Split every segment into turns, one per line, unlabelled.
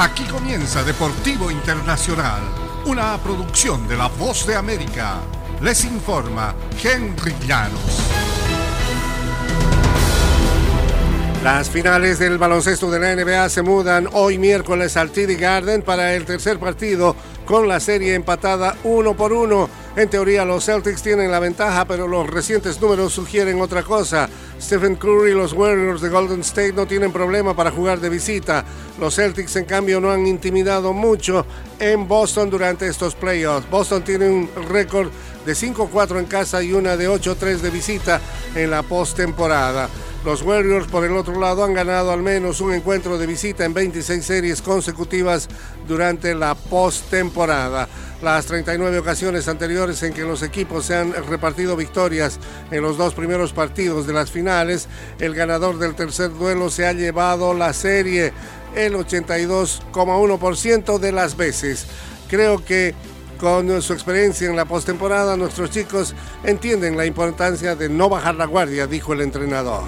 Aquí comienza Deportivo Internacional, una producción de La Voz de América. Les informa Henry Llanos.
Las finales del baloncesto de la NBA se mudan hoy miércoles al TD Garden para el tercer partido con la serie empatada uno por uno. En teoría los Celtics tienen la ventaja, pero los recientes números sugieren otra cosa. Stephen Curry y los Warriors de Golden State no tienen problema para jugar de visita. Los Celtics, en cambio, no han intimidado mucho en Boston durante estos playoffs. Boston tiene un récord de 5-4 en casa y una de 8-3 de visita en la postemporada. Los Warriors, por el otro lado, han ganado al menos un encuentro de visita en 26 series consecutivas durante la postemporada. Las 39 ocasiones anteriores en que los equipos se han repartido victorias en los dos primeros partidos de las finales, el ganador del tercer duelo se ha llevado la serie el 82,1% de las veces. Creo que con su experiencia en la postemporada, nuestros chicos entienden la importancia de no bajar la guardia, dijo el entrenador.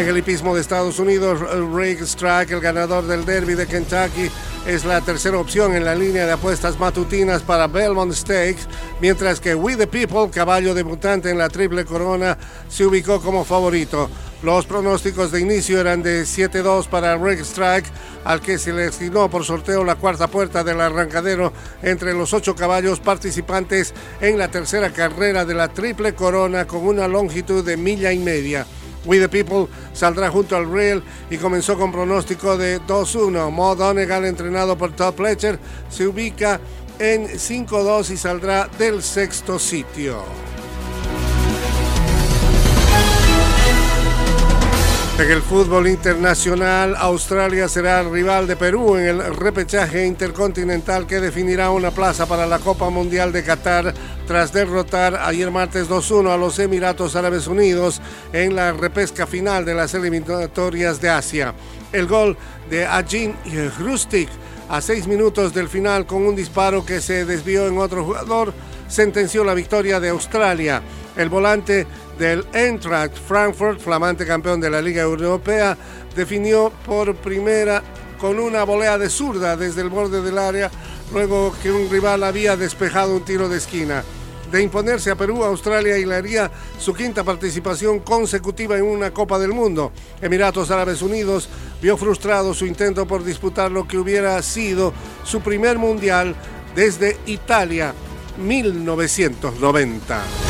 En el hipismo de Estados Unidos, Rick Strack, el ganador del Derby de Kentucky, es la tercera opción en la línea de apuestas matutinas para Belmont Stakes, mientras que We the People, caballo debutante en la Triple Corona, se ubicó como favorito. Los pronósticos de inicio eran de 7-2 para Rick Strike, al que se le asignó por sorteo la cuarta puerta del arrancadero entre los ocho caballos participantes en la tercera carrera de la Triple Corona con una longitud de milla y media. We the People saldrá junto al Real y comenzó con pronóstico de 2-1. Mo Donegal, entrenado por Todd Pletcher, se ubica en 5-2 y saldrá del sexto sitio. En el fútbol internacional, Australia será rival de Perú en el repechaje intercontinental que definirá una plaza para la Copa Mundial de Qatar tras derrotar ayer martes 2-1 a los Emiratos Árabes Unidos en la repesca final de las eliminatorias de Asia. El gol de Ajin Hrustik a seis minutos del final con un disparo que se desvió en otro jugador sentenció la victoria de Australia. El volante del Eintracht Frankfurt, flamante campeón de la Liga Europea, definió por primera con una volea de zurda desde el borde del área, luego que un rival había despejado un tiro de esquina. De imponerse a Perú, Australia y haría su quinta participación consecutiva en una Copa del Mundo. Emiratos Árabes Unidos vio frustrado su intento por disputar lo que hubiera sido su primer mundial desde Italia 1990.